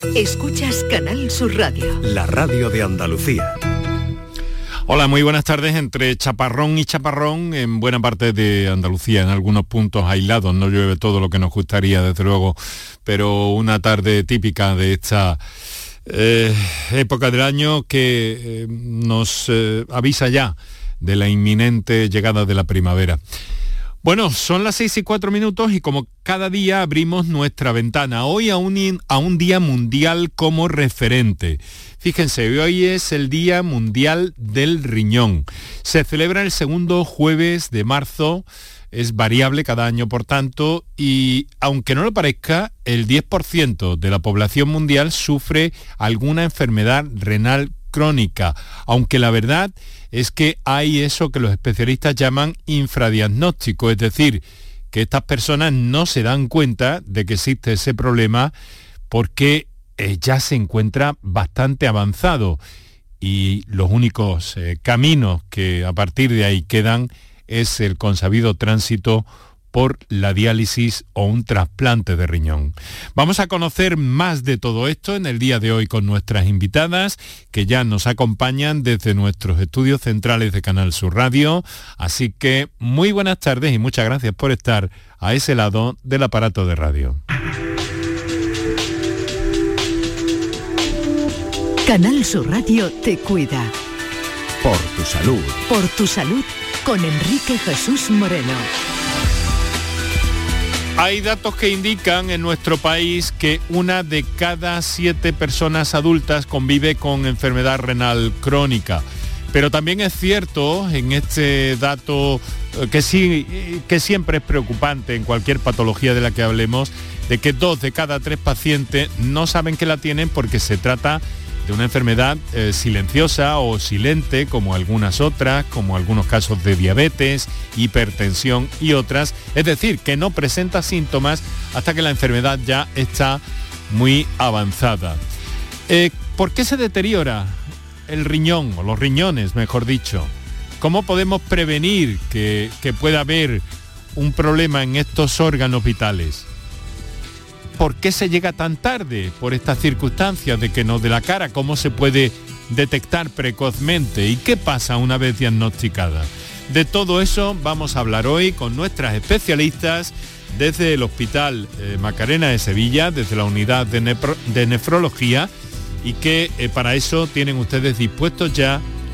Escuchas Canal Sur Radio. La radio de Andalucía. Hola, muy buenas tardes. Entre chaparrón y chaparrón, en buena parte de Andalucía, en algunos puntos aislados, no llueve todo lo que nos gustaría, desde luego, pero una tarde típica de esta eh, época del año que eh, nos eh, avisa ya de la inminente llegada de la primavera. Bueno, son las 6 y 4 minutos y como cada día abrimos nuestra ventana, hoy a un, a un día mundial como referente. Fíjense, hoy es el Día Mundial del Riñón. Se celebra el segundo jueves de marzo, es variable cada año por tanto, y aunque no lo parezca, el 10% de la población mundial sufre alguna enfermedad renal crónica, aunque la verdad es que hay eso que los especialistas llaman infradiagnóstico, es decir, que estas personas no se dan cuenta de que existe ese problema porque eh, ya se encuentra bastante avanzado y los únicos eh, caminos que a partir de ahí quedan es el consabido tránsito por la diálisis o un trasplante de riñón. Vamos a conocer más de todo esto en el día de hoy con nuestras invitadas que ya nos acompañan desde nuestros estudios centrales de Canal Sur Radio. Así que muy buenas tardes y muchas gracias por estar a ese lado del aparato de radio. Canal Sur Radio te cuida. Por tu salud. Por tu salud con Enrique Jesús Moreno. Hay datos que indican en nuestro país que una de cada siete personas adultas convive con enfermedad renal crónica. Pero también es cierto en este dato eh, que, sí, que siempre es preocupante en cualquier patología de la que hablemos, de que dos de cada tres pacientes no saben que la tienen porque se trata una enfermedad eh, silenciosa o silente, como algunas otras, como algunos casos de diabetes, hipertensión y otras. Es decir, que no presenta síntomas hasta que la enfermedad ya está muy avanzada. Eh, ¿Por qué se deteriora el riñón, o los riñones, mejor dicho? ¿Cómo podemos prevenir que pueda haber un problema en estos órganos vitales? ¿Por qué se llega tan tarde por estas circunstancias de que no de la cara? ¿Cómo se puede detectar precozmente? ¿Y qué pasa una vez diagnosticada? De todo eso vamos a hablar hoy con nuestras especialistas desde el Hospital eh, Macarena de Sevilla, desde la unidad de, nefrología y que eh, para eso tienen ustedes dispuestos ya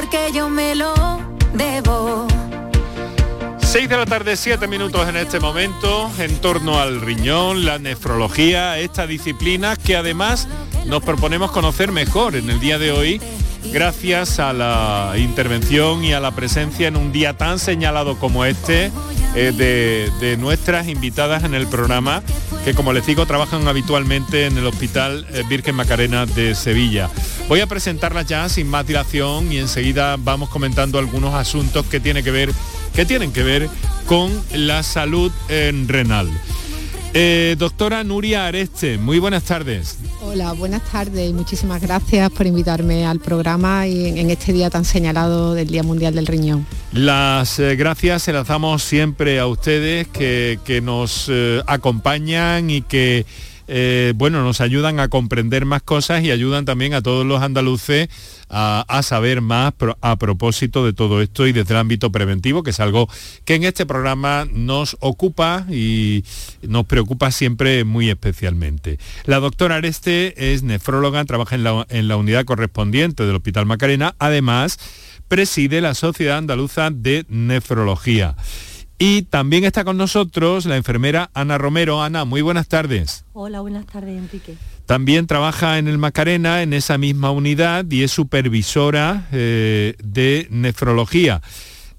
Porque yo me lo debo. 6 de la tarde, 7 minutos en este momento, en torno al riñón, la nefrología, esta disciplina que además nos proponemos conocer mejor en el día de hoy, gracias a la intervención y a la presencia en un día tan señalado como este eh, de, nuestras invitadas en el programa, que como les digo trabajan habitualmente en el Hospital eh, Virgen Macarena de Sevilla. Voy a presentarlas ya sin más dilación y enseguida vamos comentando algunos asuntos que, tiene que, ver, que tienen que ver con la salud en renal. Eh, doctora Nuria Areste, muy buenas tardes. Hola, buenas tardes y muchísimas gracias por invitarme al programa y en, este día tan señalado del Día Mundial del Riñón. Las eh, gracias se las damos siempre a ustedes que, nos eh, acompañan y que eh, bueno, nos ayudan a comprender más cosas y ayudan también a todos los andaluces a, saber más a propósito de todo esto y desde el ámbito preventivo, que es algo que en este programa nos ocupa y nos preocupa siempre muy especialmente. La doctora Areste es nefróloga, trabaja en la, en la unidad correspondiente del Hospital Macarena, además preside la Sociedad Andaluza de Nefrología. Y también está con nosotros la enfermera Ana Romero. Ana, muy buenas tardes. Hola, buenas tardes, Enrique. También trabaja en el Macarena, en esa misma unidad, y es supervisora eh, de nefrología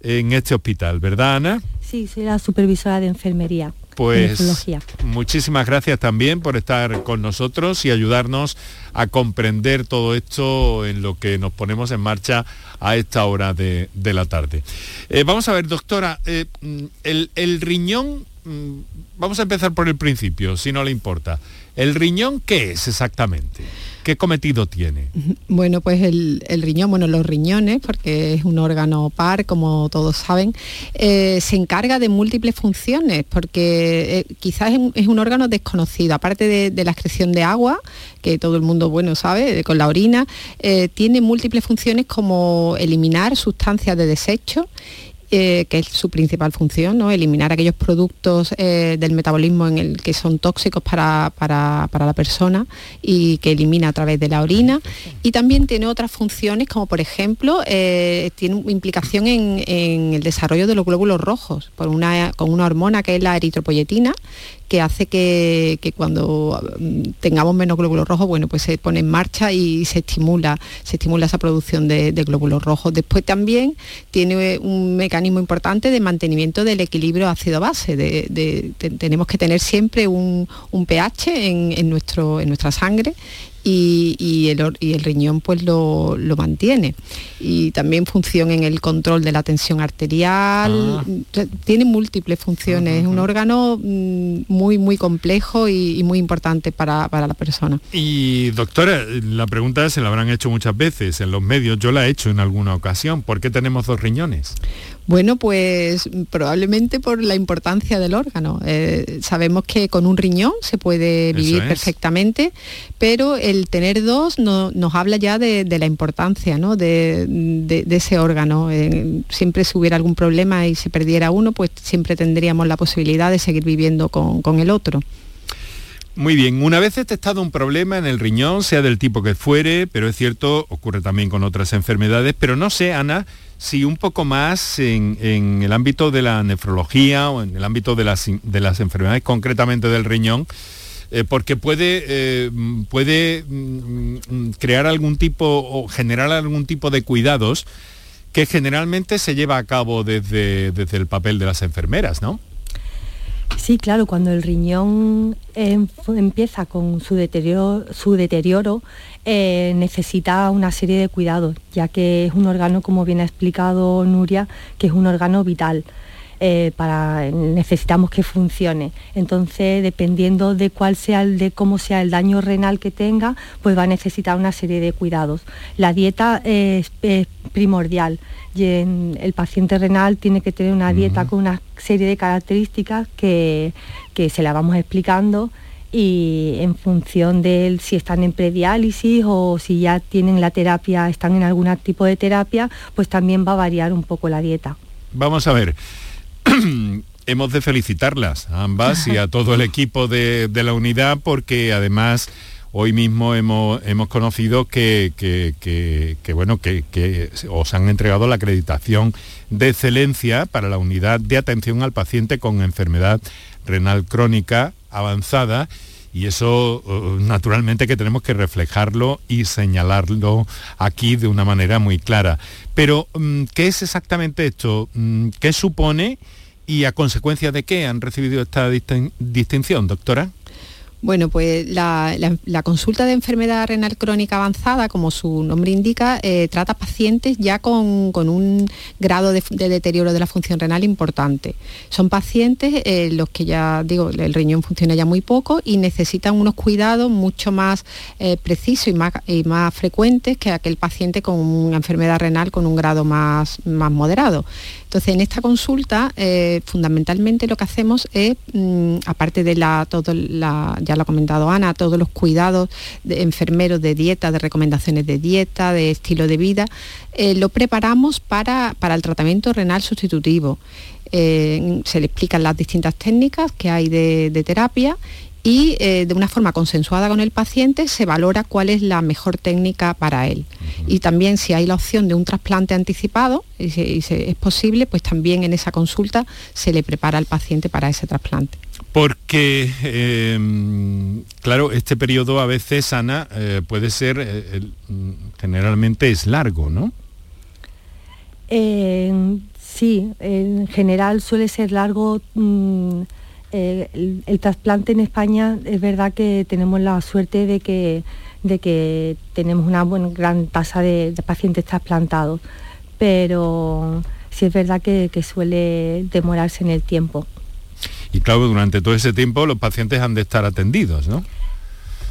en este hospital, ¿verdad, Ana? Sí, soy la supervisora de enfermería. Pues muchísimas gracias también por estar con nosotros y ayudarnos a comprender todo esto en lo que nos ponemos en marcha a esta hora de, la tarde. Eh, vamos a ver, doctora, eh, mm, el, riñón, vamos a empezar por el principio, si no le importa. ¿El riñón qué es exactamente? ¿Qué cometido tiene? Bueno, pues el, riñón, bueno, los riñones, porque es un órgano par, como todos saben, eh, se encarga de múltiples funciones, porque eh, quizás es un, órgano desconocido, aparte de, la excreción de agua, que todo el mundo, bueno, sabe, con la orina, eh, tiene múltiples funciones como eliminar sustancias de desecho eh, que es su principal función, ¿no? eliminar aquellos productos eh, del metabolismo en el que son tóxicos para, la persona y que elimina a través de la orina. Y también tiene otras funciones, como por ejemplo, eh, tiene implicación en, el desarrollo de los glóbulos rojos, una, con una hormona que es la eritropoyetina, que hace que, cuando mm, tengamos menos glóbulos rojos, bueno, pues se pone en marcha y se estimula, se estimula esa producción de, glóbulos rojos. Después también tiene un mecanismo importante de mantenimiento del equilibrio ácido-base. tenemos que tener siempre un, pH en, nuestro, en nuestra sangre y, el, riñón pues lo, mantiene. Y también función en el control de la tensión arterial, ah. tiene múltiples funciones, es un órgano mm, muy, muy complejo y, muy importante para, para, la persona. Y doctora, la pregunta se la habrán hecho muchas veces en los medios, yo la he hecho en alguna ocasión, ¿por qué tenemos dos riñones? Bueno, pues probablemente por la importancia del órgano. Eh, sabemos que con un riñón se puede vivir perfectamente, pero el tener dos nos habla ya de, la importancia de, ese órgano. Eh, siempre si hubiera algún problema y se perdiera uno, pues siempre tendríamos la posibilidad de seguir viviendo con, con el otro. Muy bien, una vez detectado un problema en el riñón, sea del tipo que fuere, pero es cierto, ocurre también con otras enfermedades, pero no sé, Ana, si un poco más en, el ámbito de la nefrología o en el ámbito de las, de las enfermedades concretamente del riñón, eh, porque puede, eh, puede mm, mm, crear algún tipo o generar algún tipo de cuidados que generalmente se lleva a cabo desde, desde el papel de las enfermeras, ¿no? Sí, claro, cuando el riñón em, empieza con su deterioro, su deterioro eh, necesita una serie de cuidados, ya que es un órgano, como bien ha explicado Nuria, que es un órgano vital. Eh, para, necesitamos que funcione. Entonces, dependiendo de cuál sea el, de cómo sea el daño renal que tenga, pues va a necesitar una serie de cuidados. La dieta es, primordial. Y el paciente renal tiene que tener una dieta con una serie de características que, que se la vamos explicando y en función de si están en prediálisis o si ya tienen la terapia, están en algún tipo de terapia, pues también va a variar un poco la dieta. Vamos a ver, hemos de felicitarlas a ambas y a todo el equipo de, la unidad porque además hoy mismo hemos, hemos conocido que, bueno, que, os han entregado la acreditación de excelencia para la unidad de atención al paciente con enfermedad renal crónica avanzada y eso uh, naturalmente que tenemos que reflejarlo y señalarlo aquí de una manera muy clara. Pero, mm, ¿qué es exactamente esto? Mm, ¿Qué supone y a consecuencia de qué han recibido esta distinción, doctora? Bueno, pues la, consulta de enfermedad renal crónica avanzada, como su nombre indica, eh, trata pacientes ya con, un grado de, deterioro de la función renal importante. Son pacientes eh, los que ya digo, el riñón funciona ya muy poco y necesitan unos cuidados mucho más eh, precisos y más, frecuentes que aquel paciente con una enfermedad renal con un grado más, moderado. Entonces, en esta consulta, eh, fundamentalmente lo que hacemos es, mm, aparte de la, todo ya lo ha comentado Ana, todos los cuidados de enfermeros de dieta, de recomendaciones de dieta, de estilo de vida, eh, lo preparamos para, el tratamiento renal sustitutivo. Eh, se le explican las distintas técnicas que hay de terapia y eh, de una forma consensuada con el paciente se valora cuál es la mejor técnica para él. Y también si hay la opción de un trasplante anticipado, y si, es posible, pues también en esa consulta se le prepara al paciente para ese trasplante. Porque, em, claro, este periodo a veces, Ana, eh, puede ser, eh, generalmente es largo, ¿no? sí, en general suele ser largo. Mm, el, el, trasplante en España es verdad que tenemos la suerte de que, de que tenemos una buena, gran tasa de, pacientes trasplantados, pero sí es verdad que suele demorarse en el tiempo. Y claro, durante todo ese tiempo los pacientes han de estar atendidos, ¿no?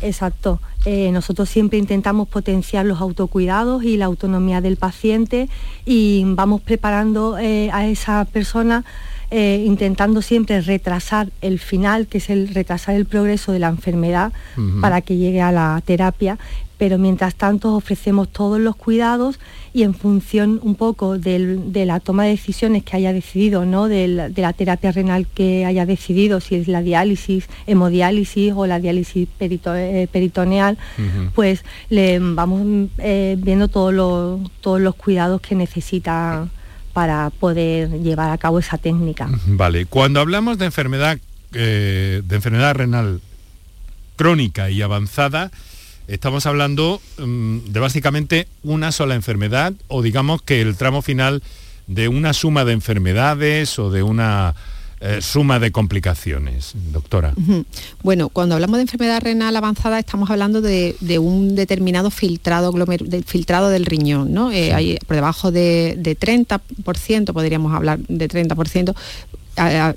Exacto. Eh, nosotros siempre intentamos potenciar los autocuidados y la autonomía del paciente y vamos preparando eh, a esa persona eh, intentando siempre retrasar el final, que es el retrasar el progreso de la enfermedad para que llegue a la terapia, pero mientras tanto ofrecemos todos los cuidados y en función un poco de la toma de decisiones que haya decidido, ¿no? de, la, terapia renal que haya decidido, si es la diálisis, hemodiálisis o la diálisis eh, peritoneal, pues le vamos eh, viendo todos los, todos los cuidados que necesita para poder llevar a cabo esa técnica. Vale, cuando hablamos de enfermedad, eh, de enfermedad renal crónica y avanzada, estamos hablando mm, de básicamente una sola enfermedad o digamos que el tramo final de una suma de enfermedades o de una eh, suma de complicaciones, doctora. Bueno, cuando hablamos de enfermedad renal avanzada estamos hablando de, un determinado filtrado, filtrado del riñón, ¿no? Eh, por debajo de, de 30%, podríamos hablar de 30%,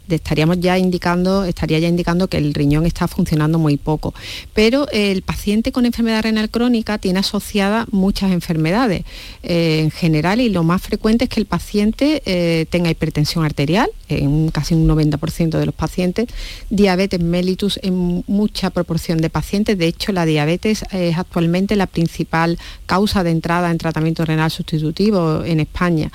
estaríamos ya indicando, estaría ya indicando que el riñón está funcionando muy poco. Pero el paciente con enfermedad renal crónica tiene asociadas muchas enfermedades eh, en general y lo más frecuente es que el paciente eh, tenga hipertensión arterial, en casi un 90% de los pacientes, diabetes mellitus en mucha proporción de pacientes. De hecho, la diabetes es actualmente la principal causa de entrada en tratamiento renal sustitutivo en España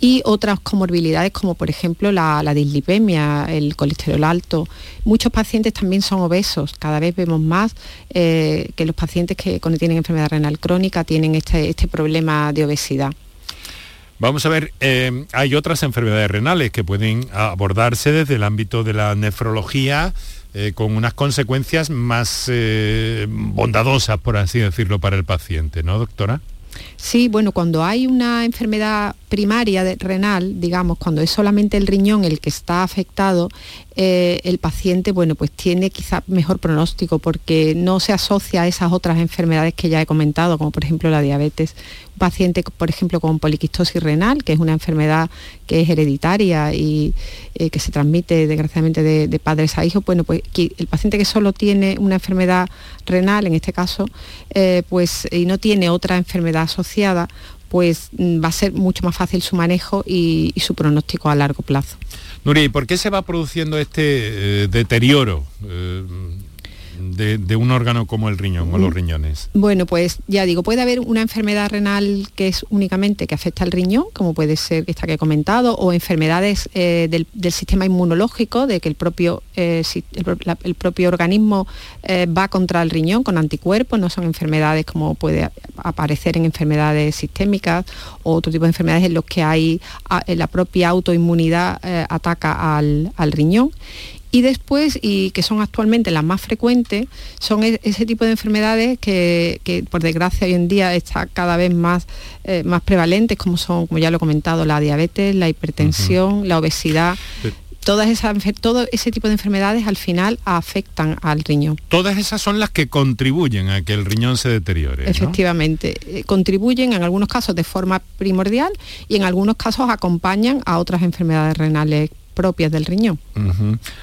y otras comorbilidades como por ejemplo la, dislipemia, el colesterol alto. Muchos pacientes también son obesos, cada vez vemos más eh, que los pacientes que tienen enfermedad renal crónica tienen este, este problema de obesidad. Vamos a ver, eh, hay otras enfermedades renales que pueden abordarse desde el ámbito de la nefrología eh, con unas consecuencias más bondadosas, por así decirlo, para el paciente, ¿no, doctora? Sí, bueno, cuando hay una enfermedad primaria de, renal, digamos, cuando es solamente el riñón el que está afectado, eh, el paciente, bueno, pues tiene quizá mejor pronóstico porque no se asocia a esas otras enfermedades que ya he comentado, como por ejemplo la diabetes. Un paciente, por ejemplo, con poliquistosis renal, que es una enfermedad que es hereditaria y eh, que se transmite desgraciadamente de, padres a hijos, bueno, pues el paciente que solo tiene una enfermedad renal, en este caso, eh, pues y no tiene otra enfermedad asociada, pues mm, va a ser mucho más fácil su manejo y, su pronóstico a largo plazo. Nuria, ¿y por qué se va produciendo este eh, deterioro? Eh, de, un órgano como el riñón o los riñones? Bueno, pues ya digo, puede haber una enfermedad renal que es únicamente que afecta al riñón, como puede ser esta que he comentado, o enfermedades eh, del, sistema inmunológico, de que el propio, eh, el, propio organismo eh, va contra el riñón con anticuerpos, no son enfermedades como puede aparecer en enfermedades sistémicas o otro tipo de enfermedades en los que hay la propia autoinmunidad ataca al, al riñón y después, y que son actualmente las más frecuentes, son e-, ese tipo de enfermedades que, por desgracia hoy en día está cada vez más, eh, más prevalentes, como son, como ya lo he comentado, la diabetes, la hipertensión, la obesidad. Todas esas, todo ese tipo de enfermedades al final afectan al riñón. Todas esas son las que contribuyen a que el riñón se deteriore. Efectivamente, eh, contribuyen en algunos casos de forma primordial y en algunos casos acompañan a otras enfermedades renales propias del riñón.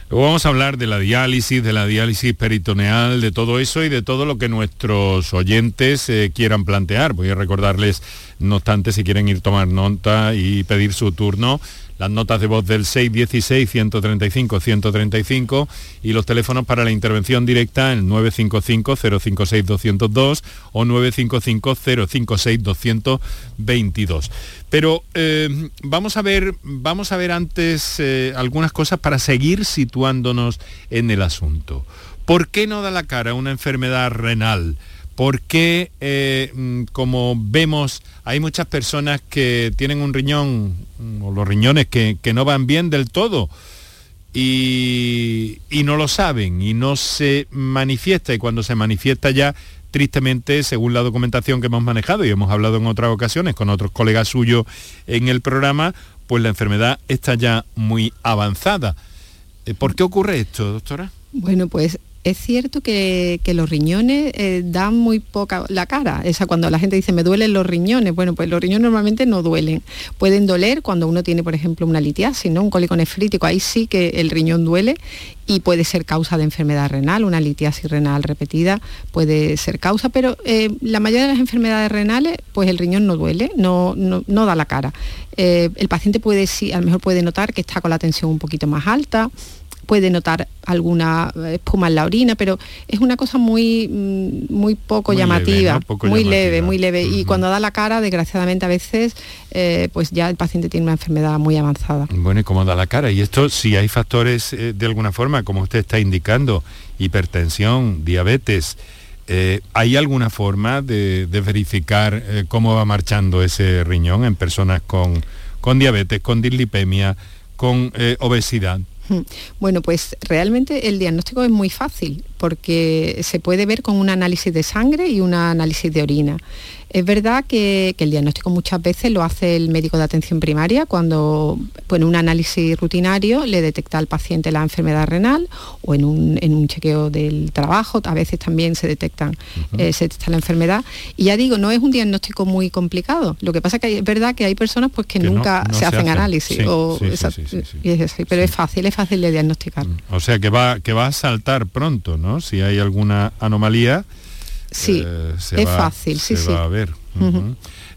Luego vamos a hablar de la diálisis, de la diálisis peritoneal, de todo eso y de todo lo que nuestros oyentes eh, quieran plantear. Voy a recordarles, no obstante, si quieren ir tomar nota y pedir su turno, las notas de voz del 616-135-135 y los teléfonos para la intervención directa el 955-056-202 o 955-056-222. Pero eh, vamos, a ver, vamos a ver antes eh, algunas cosas para seguir situándonos en el asunto. ¿Por qué no da la cara una enfermedad renal? ¿Por qué, eh, mm, como vemos, hay muchas personas que tienen un riñón, o los riñones que, no van bien del todo? y, y no lo saben y no se manifiesta y cuando se manifiesta ya tristemente, según la documentación que hemos manejado y hemos hablado en otras ocasiones con otros colegas suyos en el programa, pues la enfermedad está ya muy avanzada. Eh, ¿Por qué ocurre esto, doctora? Bueno, pues es cierto que, los riñones eh, dan muy poca la cara. Esa cuando la gente dice me duelen los riñones, bueno, pues los riñones normalmente no duelen. Pueden doler cuando uno tiene, por ejemplo, una litiasis, ¿no? Un cólico nefrítico, ahí sí que el riñón duele y puede ser causa de enfermedad renal, una litiasis renal repetida puede ser causa, pero eh, la mayoría de las enfermedades renales, pues el riñón no duele, no, no, da la cara. Eh, el paciente puede sí, a lo mejor puede notar que está con la tensión un poquito más alta, puede notar alguna espuma en la orina, pero es una cosa muy, mm, muy poco llamativa, muy leve, muy leve. Y cuando da la cara, desgraciadamente a veces, eh, pues ya el paciente tiene una enfermedad muy avanzada. Bueno, ¿y cómo da la cara? Y esto, si hay factores eh, de alguna forma, como usted está indicando, hipertensión, diabetes, eh, ¿hay alguna forma de, verificar cómo va marchando ese riñón en personas con, con diabetes, con dislipemia, con obesidad? Bueno, pues realmente el diagnóstico es muy fácil porque se puede ver con un análisis de sangre y un análisis de orina. Es verdad que, el diagnóstico muchas veces lo hace el médico de atención primaria cuando en un análisis rutinario le detecta al paciente la enfermedad renal o en un, chequeo del trabajo, a veces también se, detectan, eh, se detecta la enfermedad. Y ya digo, no es un diagnóstico muy complicado. Lo que pasa es que es verdad que hay personas pues, que, nunca se, hacen análisis. pero es fácil, es fácil de diagnosticar. Mm. O sea que va, que va a saltar pronto, ¿no? Si hay alguna anomalía Sí, eh, es fácil, sí, se va a ver.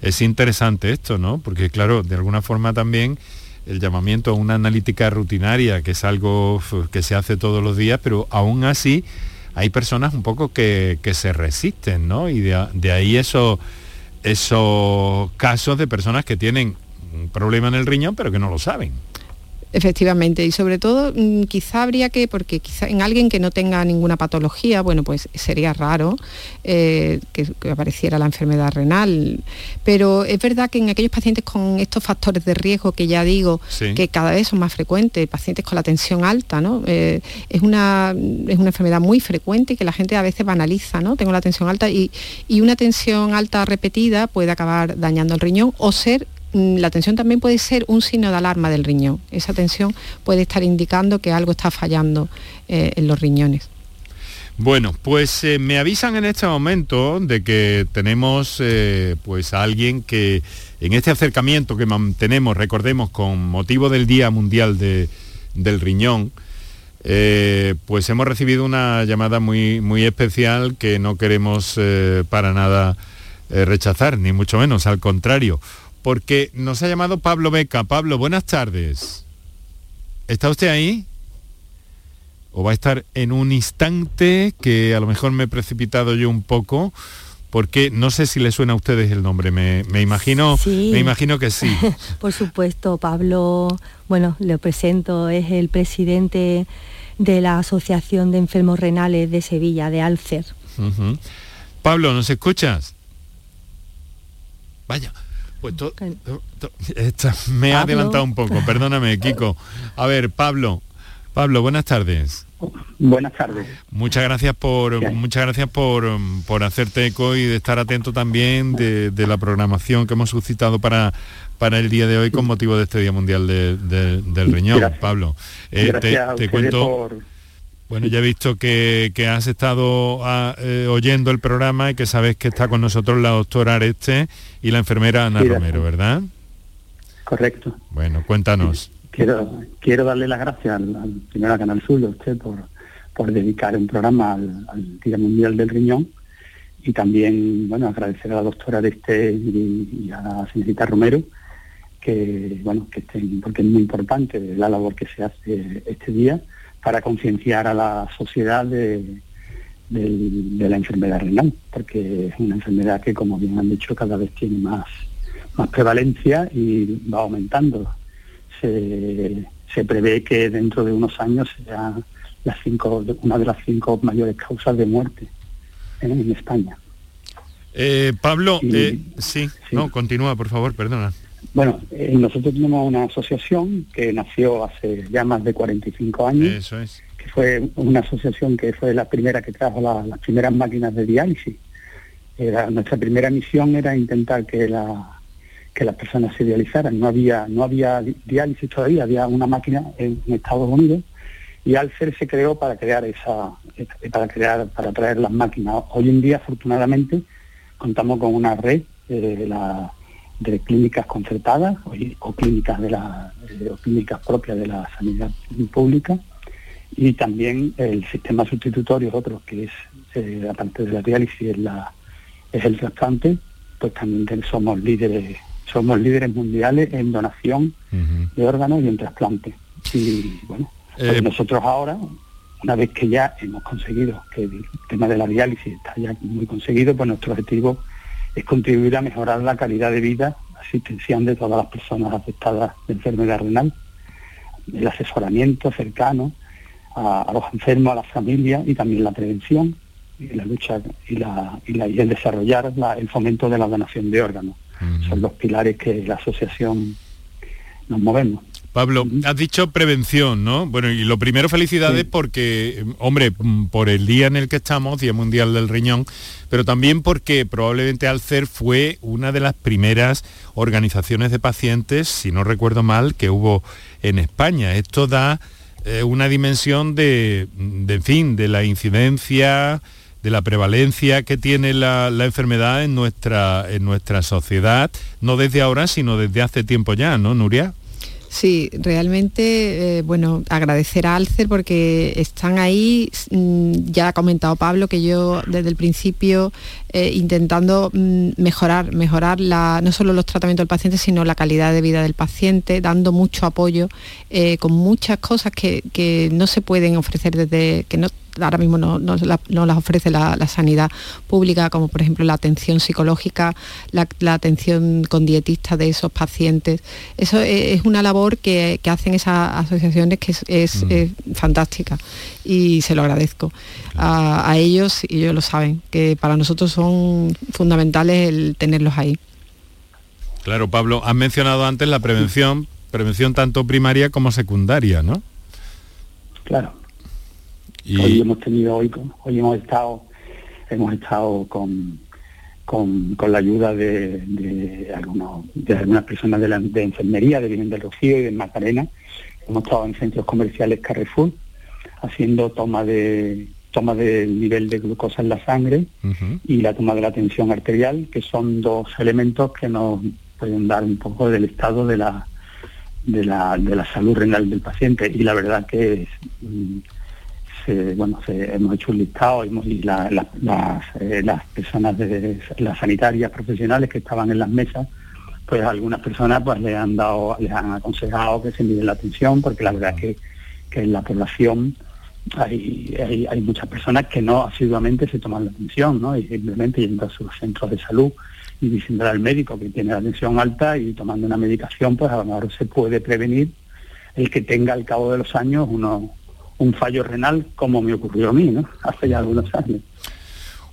Es interesante esto, ¿no? Porque claro, de alguna forma también el llamamiento a una analítica rutinaria, que es algo que se hace todos los días, pero aún así hay personas un poco que, se resisten, ¿no? Y de, de ahí eso, esos casos de personas que tienen un problema en el riñón, pero que no lo saben. Efectivamente, y sobre todo mm, quizá habría que, porque quizá en alguien que no tenga ninguna patología, bueno, pues sería raro eh, que, apareciera la enfermedad renal, pero es verdad que en aquellos pacientes con estos factores de riesgo que ya digo, que cada vez son más frecuentes, pacientes con la tensión alta, ¿no? Eh, es, una, es una enfermedad muy frecuente y que la gente a veces banaliza, ¿no? Tengo la tensión alta y, y una tensión alta repetida puede acabar dañando el riñón o ser la tensión también puede ser un signo de alarma del riñón. Esa tensión puede estar indicando que algo está fallando eh, en los riñones. Bueno, pues eh, me avisan en este momento de que tenemos eh, pues a alguien que en este acercamiento que mantenemos, recordemos, con motivo del Día Mundial del Riñón, pues hemos recibido una llamada muy, muy especial que no queremos para nada rechazar, ni mucho menos, al contrario porque nos ha llamado Pablo Beca. Pablo, buenas tardes. ¿Está usted ahí? ¿O va a estar en un instante que a lo mejor me he precipitado yo un poco? Porque no sé si le suena a ustedes el nombre, me, imagino, me imagino que sí. Por supuesto, Pablo, bueno, le presento, es el presidente de la Asociación de Enfermos Renales de Sevilla, de Alcer. Pablo, ¿nos escuchas? Vaya, pues me ha adelantado un poco, perdóname, Kiko. A ver, Pablo, Pablo, buenas tardes. Buenas tardes. Muchas gracias por muchas gracias por, por hacerte eco y de estar atento también de, la programación que hemos suscitado para para el día de hoy con motivo de este Día Mundial del Riñón, Pablo. Eh, te, cuento. Bueno, ya he visto que, has estado ah, eh, oyendo el programa y que sabes que está con nosotros la doctora Areste y la enfermera Ana Romero, ¿verdad? Correcto. Bueno, cuéntanos. Quiero, quiero darle las gracias al, primero a Canal Sur, a usted, por, por dedicar un programa al, Día Mundial del Riñón y también, bueno, agradecer a la doctora Areste y, a la señorita Romero que, bueno, que estén, porque es muy importante la labor que se hace este día para concienciar a la sociedad de, la enfermedad renal, porque es una enfermedad que, como bien han dicho, cada vez tiene más, más prevalencia y va aumentando. Se, prevé que dentro de unos años sea las cinco, una de las cinco mayores causas de muerte en, España. Eh, Pablo, eh, sí, no, continúa, por favor, perdona. Bueno, eh, nosotros tenemos una asociación que nació hace ya más de 45 años. Eso es. Que fue una asociación que fue la primera que trajo las primeras máquinas de diálisis. Era, nuestra primera misión era intentar que la que las personas se dializaran. No había, no había diálisis todavía, había una máquina en, Estados Unidos y Alcer se creó para crear esa, para crear, para traer las máquinas. Hoy en día, afortunadamente, contamos con una red de, la, de clínicas concertadas o, clínicas de la, clínicas propias de la sanidad pública y también el sistema sustitutorio otro que es eh, aparte de la diálisis es, la, es el trasplante pues también somos líderes somos líderes mundiales en donación de órganos y en trasplante. Y bueno, pues eh, nosotros ahora, una vez que ya hemos conseguido que el tema de la diálisis está ya muy conseguido, pues nuestro objetivo es contribuir a mejorar la calidad de vida asistencial de todas las personas afectadas de enfermedad renal, el asesoramiento cercano a, los enfermos, a las familias y también la prevención y la lucha y, la, y, el desarrollar el fomento de la donación de órganos. Son los pilares que la asociación nos movemos. Pablo, has dicho prevención, ¿no? Bueno, y lo primero felicidades porque, hombre, mm, por el día en el que estamos, Día Mundial del Riñón, pero también porque probablemente Alcer fue una de las primeras organizaciones de pacientes, si no recuerdo mal, que hubo en España. Esto da eh, una dimensión de, de, en fin, de la incidencia, de la prevalencia que tiene la, enfermedad en nuestra, en nuestra sociedad, no desde ahora, sino desde hace tiempo ya, ¿no, Nuria? Sí, realmente, eh, bueno, agradecer a Alcer porque están ahí, mm, ya ha comentado Pablo que yo desde el principio eh, intentando mm, mejorar, mejorar la, no solo los tratamientos del paciente, sino la calidad de vida del paciente, dando mucho apoyo eh, con muchas cosas que, que, no se pueden ofrecer desde, que no ahora mismo no, las ofrece la, sanidad pública, como por ejemplo la atención psicológica, la, atención con dietistas de esos pacientes. Eso es una labor que, hacen esas asociaciones que es, mm. fantástica y se lo agradezco a, ellos y ellos lo saben, que para nosotros son fundamentales el tenerlos ahí. Claro, Pablo, has mencionado antes la prevención, prevención tanto primaria como secundaria, ¿no? Claro, Hoy hemos tenido, hoy, hoy hemos estado, hemos estado con, con, la ayuda de, algunos, de algunas personas de, la, de enfermería, de Vivienda del Rocío y de Macarena. Hemos estado en centros comerciales Carrefour haciendo toma de toma del nivel de glucosa en la sangre y la toma de la tensión arterial, que son dos elementos que nos pueden dar un poco del estado de la de la, de la salud renal del paciente. Y la verdad que mm, bueno, hemos hecho un listado y, eh, las, personas de las sanitarias profesionales que estaban en las mesas, pues algunas personas pues le han dado, les han aconsejado que se mide la atención, porque la verdad es que, que en la población hay, hay, muchas personas que no asiduamente se toman la atención, ¿no? Y simplemente yendo a sus centros de salud y diciendo al médico que tiene la tensión alta y tomando una medicación, pues a lo mejor se puede prevenir el que tenga al cabo de los años unos un fallo renal como me ocurrió a mí, ¿no? Hace ya algunos años.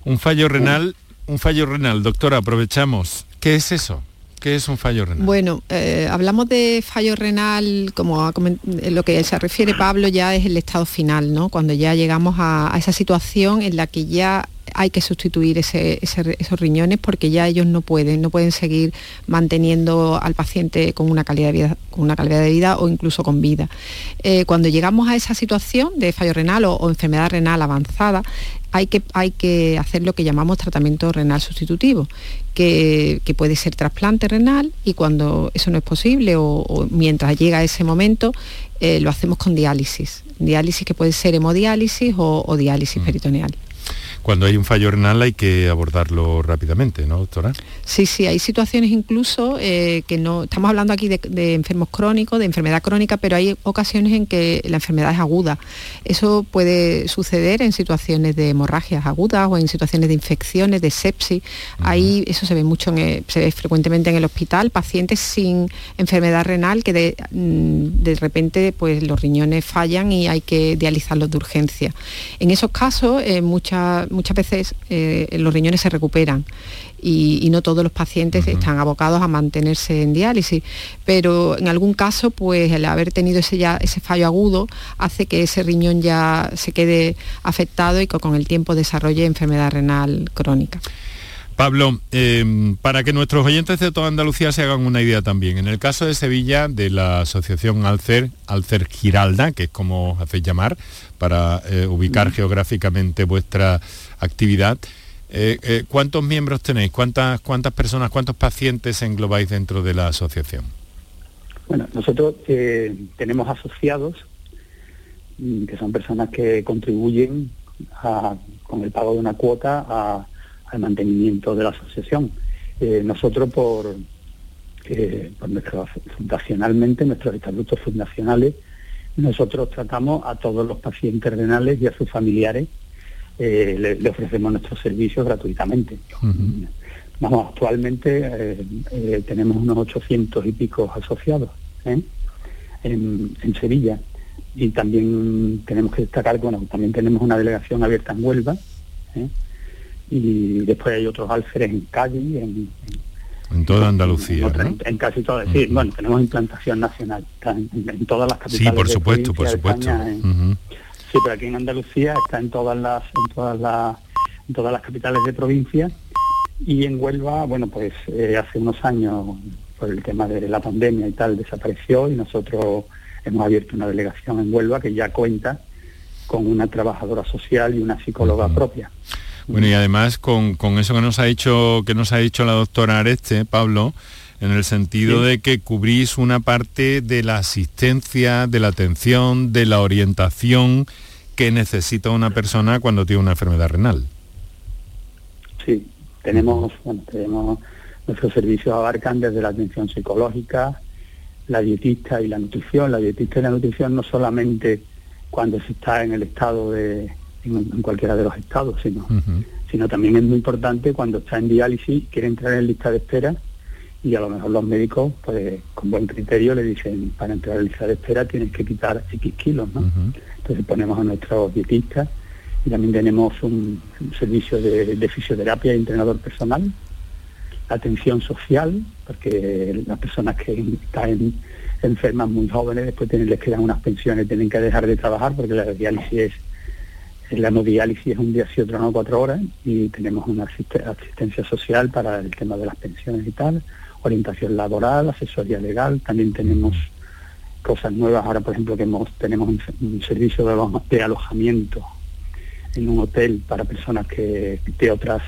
Un fallo renal, un fallo renal, doctora, aprovechamos. ¿Qué es eso? ¿Qué es un fallo renal? Bueno, eh, hablamos de fallo renal, como lo que se refiere Pablo ya es el estado final, ¿no? Cuando ya llegamos a, esa situación en la que ya hay que sustituir esos riñones porque ya ellos no pueden, no pueden seguir manteniendo al paciente con una calidad de vida, con una calidad de vida o incluso con vida. Eh, cuando llegamos a esa situación de fallo renal o, enfermedad renal avanzada, hay que, hay que, hacer lo que llamamos tratamiento renal sustitutivo, que, puede ser trasplante renal y cuando eso no es posible o, mientras llega ese momento, eh, lo hacemos con diálisis. Diálisis que puede ser hemodiálisis o, diálisis mm. peritoneal cuando hay un fallo renal hay que abordarlo rápidamente, ¿no, doctora? Sí, sí, hay situaciones incluso eh, que no, estamos hablando aquí de, enfermos crónicos, de enfermedad crónica, pero hay ocasiones en que la enfermedad es aguda. Eso puede suceder en situaciones de hemorragias agudas o en situaciones de infecciones, de sepsis. Ahí eso se ve mucho, se ve frecuentemente en el hospital, pacientes sin enfermedad renal que de, mm, de repente pues los riñones fallan y hay que dializarlos de urgencia. En esos casos, eh, muchas muchas veces eh, los riñones se recuperan y, no todos los pacientes están abocados a mantenerse en diálisis, pero en algún caso pues el haber tenido ese, ya, ese fallo agudo hace que ese riñón ya se quede afectado y que con el tiempo desarrolle enfermedad renal crónica. Pablo, em, para que nuestros oyentes de toda Andalucía se hagan una idea también, en el caso de Sevilla, de la asociación Alcer, Alcer Giralda, que es como hacéis llamar, para eh, ubicar geográficamente vuestra actividad, eh, eh, ¿cuántos miembros tenéis? ¿Cuántas, ¿Cuántas personas, cuántos pacientes englobáis dentro de la asociación? Bueno, nosotros tenemos asociados, mm, que son personas que contribuyen con el pago de una cuota a al mantenimiento de la asociación. Eh, nosotros por, eh, por nuestro, fundacionalmente, nuestros estatutos fundacionales, nosotros tratamos a todos los pacientes renales y a sus familiares, eh, le, ofrecemos nuestros servicios gratuitamente. Vamos, actualmente tenemos unos 800 y pico asociados en, en, Sevilla y también tenemos que destacar, bueno, también tenemos una delegación abierta en Huelva, y después hay otros alferes en Cádiz, en, en toda Andalucía. En, casi todas, sí, bueno, tenemos implantación nacional en, todas las capitales. Sí, por supuesto, por supuesto. Sí, pero aquí en Andalucía está en todas las, en todas las, en todas las capitales de provincia y en Huelva, bueno, pues eh, hace unos años por el tema de la pandemia y tal desapareció y nosotros hemos abierto una delegación en Huelva que ya cuenta con una trabajadora social y una psicóloga propia. Bueno, y además con, eso que nos ha dicho, que nos ha dicho la doctora Areste, Pablo, en el sentido de que cubrís una parte de la asistencia, de la atención, de la orientación que necesita una persona cuando tiene una enfermedad renal. Sí, tenemos, bueno, tenemos nuestros servicios abarcan desde la atención psicológica, la dietista y la nutrición. La dietista y la nutrición no solamente cuando se está en el estado de, en, cualquiera de los estados, sino, sino también es muy importante cuando está en diálisis, quiere entrar en lista de espera y a lo mejor los médicos, pues con buen criterio, le dicen, para entrar en lista de espera tienes que quitar X kilos, ¿no? Entonces ponemos a nuestros dietistas y también tenemos un, servicio de, fisioterapia y entrenador personal, atención social, porque las personas que están enfermas muy jóvenes después tienen, les quedan unas pensiones, tienen que dejar de trabajar porque la diálisis es la hemodiálisis es un día sí, otro no, cuatro horas y tenemos una asistencia social para el tema de las pensiones y tal, orientación laboral, asesoría legal, también tenemos cosas nuevas, ahora por ejemplo que hemos, tenemos un, servicio de, alojamiento en un hotel para personas que de otras,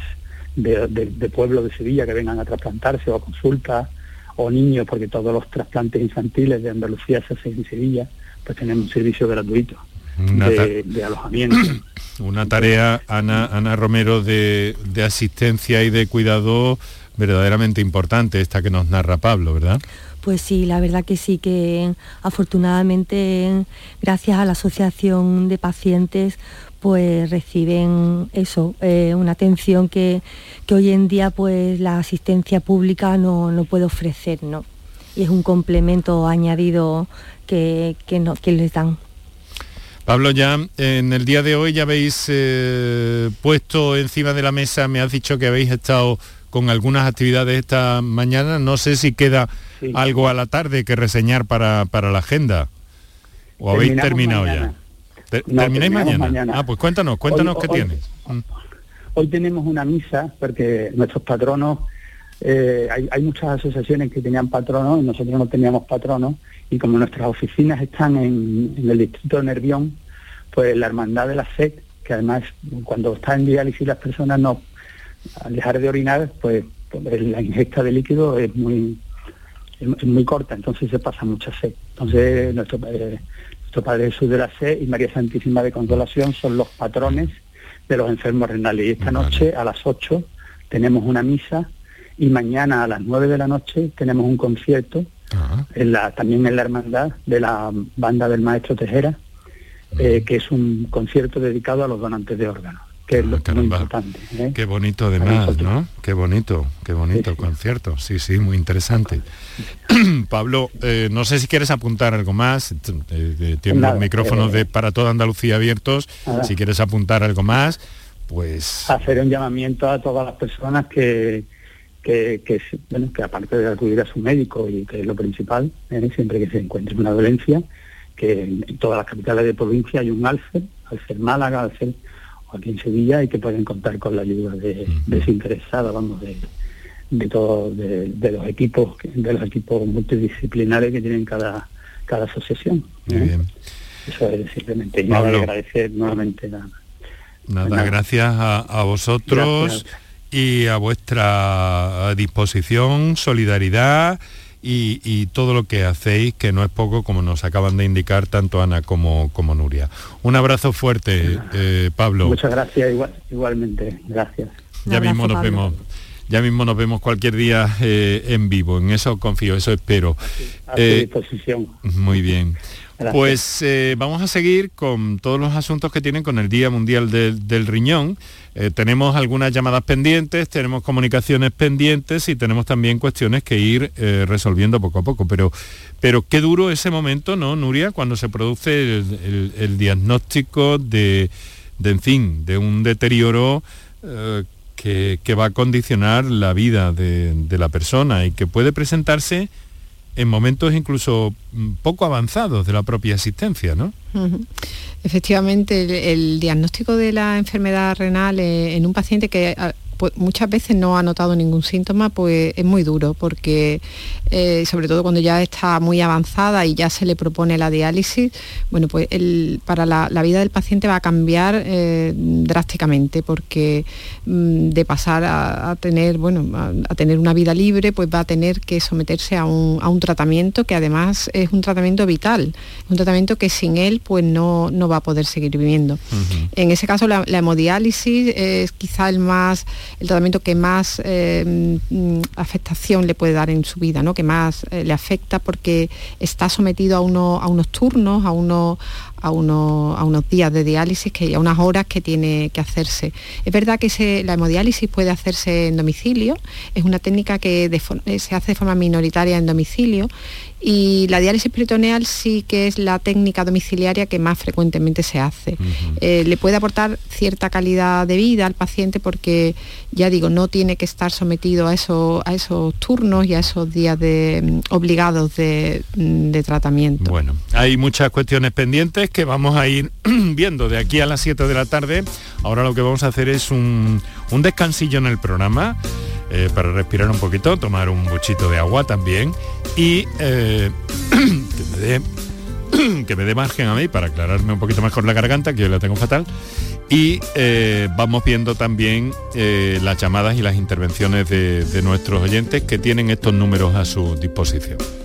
de, de, pueblos de Sevilla que vengan a trasplantarse o a consulta, o niños, porque todos los trasplantes infantiles de Andalucía se hacen en Sevilla, pues tenemos un servicio gratuito de, alojamiento. Una tarea, Ana, Ana Romero, de, asistencia y de cuidado verdaderamente importante, esta que nos narra Pablo, ¿verdad? Pues sí, la verdad que sí, que afortunadamente gracias a la Asociación de Pacientes pues reciben eso, eh, una atención que, hoy en día pues la asistencia pública no, puede ofrecer, ¿no? Y es un complemento añadido que, no, que les dan. Pablo, ya en el día de hoy ya habéis eh, puesto encima de la mesa, me has dicho que habéis estado con algunas actividades esta mañana, no sé si queda algo a la tarde que reseñar para, la agenda. ¿O habéis terminado ya? ¿Termináis mañana? Ah, pues cuéntanos, cuéntanos qué tienes. Mm. Hoy tenemos una misa porque nuestros patronos, eh, hay, muchas asociaciones que tenían patronos y nosotros no teníamos patronos y como nuestras oficinas están en, el distrito de Nervión, pues la hermandad de la SED, que además cuando está en diálisis las personas no, al dejar de orinar, pues, pues la ingesta de líquido es muy muy corta, entonces se pasa mucha sed. Entonces nuestro, nuestro Padre Jesús de la Sed y María Santísima de Consolación son los patrones de los enfermos renales. Y esta noche a las 8 tenemos una misa y mañana a las 9 de la noche tenemos un concierto la, también en la hermandad de la banda del maestro Tejera, eh, que es un concierto dedicado a los donantes de órganos que es lo ah, muy importante. ¿eh? Qué bonito además, ¿no? Qué bonito, qué bonito concierto. Sí, sí, muy interesante. Pablo, eh, no sé si quieres apuntar algo más. Tiene los micrófonos de, para toda Andalucía abiertos. Si quieres apuntar algo más, pues... Hacer un llamamiento a todas las personas que, que, que, bueno, que aparte de acudir a su médico y que es lo principal, ¿eh? siempre que se encuentre una dolencia, que en, todas las capitales de provincia hay un alcer, alcer Málaga, alcer o aquí en Sevilla y que pueden contar con la ayuda de, desinteresada, vamos, de, de todos de, los equipos de los equipos multidisciplinares que tienen cada cada asociación. ¿eh? Eso es simplemente y agradecer nuevamente nada. Nada, gracias a, vosotros y a vuestra disposición, solidaridad y, todo lo que hacéis, que no es poco, como nos acaban de indicar tanto Ana como, como Nuria. Un abrazo fuerte, eh, Pablo. Muchas gracias, igualmente, gracias. Ya mismo nos vemos. Ya mismo nos vemos cualquier día eh, en vivo, en eso confío, eso espero. A tu eh, disposición. Muy bien. Pues eh, vamos a seguir con todos los asuntos que tienen con el Día Mundial del Riñón. Eh, tenemos algunas llamadas pendientes, tenemos comunicaciones pendientes y tenemos también cuestiones que ir eh, resolviendo poco a poco. Pero, pero qué duro ese momento, ¿no, Nuria? Cuando se produce el, diagnóstico de, en fin, de un deterioro que, va a condicionar la vida de, de la persona y que puede presentarse en momentos incluso mm, poco avanzados de la propia existencia, ¿no? Efectivamente, el, diagnóstico de la enfermedad renal eh, en un paciente que pues, muchas veces no ha notado ningún síntoma, pues es muy duro, porque eh, sobre todo cuando ya está muy avanzada y ya se le propone la diálisis, bueno, pues para la, vida del paciente va a cambiar eh, drásticamente, porque mm, de pasar a, tener, bueno, a, tener una vida libre, pues va a tener que someterse a un, tratamiento que además es un tratamiento vital, un tratamiento que sin él pues no, no va a poder seguir viviendo. En ese caso la hemodiálisis es quizá el más el tratamiento que más mm, afectación le puede dar en su vida, ¿no? que más eh, le afecta porque está sometido a, a unos turnos, a, uno, a, uno, a unos días de diálisis, que, a unas horas que tiene que hacerse. Es verdad que la hemodiálisis puede hacerse en domicilio, es una técnica que eh, se hace de forma minoritaria en domicilio y la diálisis peritoneal sí que es la técnica domiciliaria que más frecuentemente se hace. Eh, le puede aportar cierta calidad de vida al paciente porque, ya digo, no tiene que estar sometido a, eso, a esos turnos y a esos días de, mm, obligados mm, de, tratamiento. Bueno, hay muchas cuestiones pendientes que vamos a ir viendo de aquí a las 7 de la tarde. Ahora lo que vamos a hacer es un, un descansillo en el programa. Eh, para respirar un poquito, tomar un buchito de agua también y eh, que, me dé, margen a mí para aclararme un poquito mejor la garganta, que yo la tengo fatal. Y eh, vamos viendo también las llamadas y las intervenciones de nuestros oyentes que tienen estos números a su disposición.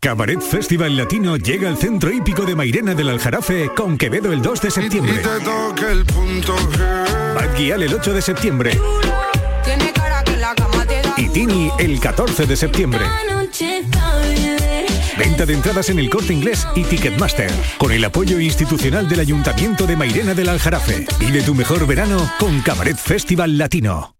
Cabaret Festival Latino llega al centro hípico de Mairena del Aljarafe con Quevedo el 2 de septiembre. Bad Guial el 8 de septiembre. Y Tini el 14 de septiembre. Venta de entradas en el corte inglés y Ticketmaster. Con el apoyo institucional del Ayuntamiento de Mairena del Aljarafe. Y de tu mejor verano con Cabaret Festival Latino.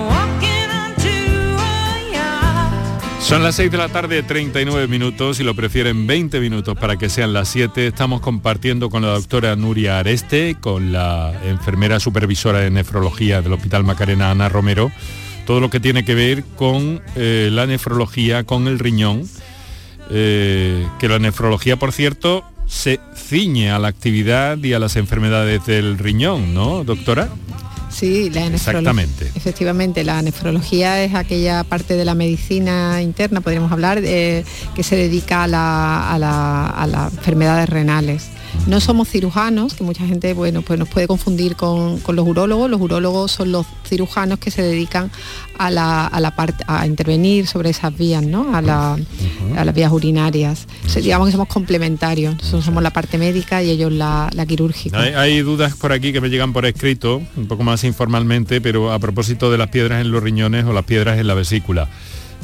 Son las 6 de la tarde, 39 minutos, y lo prefieren 20 minutos para que sean las 7. Estamos compartiendo con la doctora Nuria Areste, con la enfermera supervisora de nefrología del Hospital Macarena, Ana Romero, todo lo que tiene que ver con eh, la nefrología, con el riñón, eh, que la nefrología, por cierto, se ciñe a la actividad y a las enfermedades del riñón, ¿no, doctora? Sí, la Exactamente. Efectivamente, la nefrología es aquella parte de la medicina interna, podríamos hablar, eh, que se dedica a, las enfermedades renales. No somos cirujanos, que mucha gente bueno, pues nos puede confundir con, los urólogos. Los urólogos son los cirujanos que se dedican a la, parte, a intervenir sobre esas vías, ¿no? a, las vías urinarias. digamos que somos complementarios. Nosotros somos la parte médica y ellos la, quirúrgica. Hay, hay, dudas por aquí que me llegan por escrito, un poco más informalmente, pero a propósito de las piedras en los riñones o las piedras en la vesícula.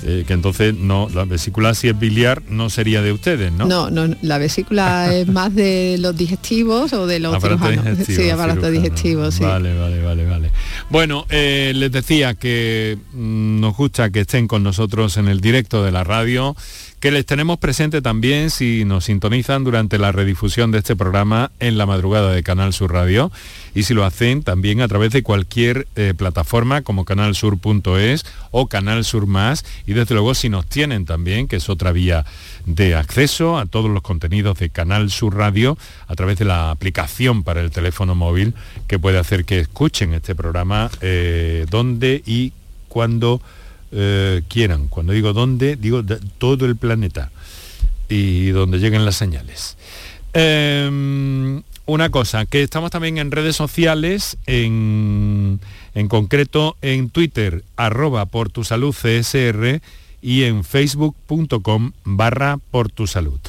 Eh, que entonces no, la vesícula si es biliar no sería de ustedes, ¿no? No, no, la vesícula es más de los digestivos o de los aparato cirujanos. sí, aparato digestivo, sí. Vale, vale, vale, vale. Bueno, eh, les decía que mm, nos gusta que estén con nosotros en el directo de la radio que les tenemos presente también si nos sintonizan durante la redifusión de este programa en la madrugada de Canal Sur Radio. Y si lo hacen también a través de cualquier eh, plataforma como canalsur.es o Canal Sur Más. Y desde luego si nos tienen también, que es otra vía de acceso a todos los contenidos de Canal Sur Radio a través de la aplicación para el teléfono móvil que puede hacer que escuchen este programa eh, donde y cuando eh, quieran. Cuando digo dónde, digo todo el planeta y donde lleguen las señales. Em, una cosa, que estamos también en redes sociales, en, en concreto en Twitter, arroba por tu salud CSR y en facebook.com barra por tu salud.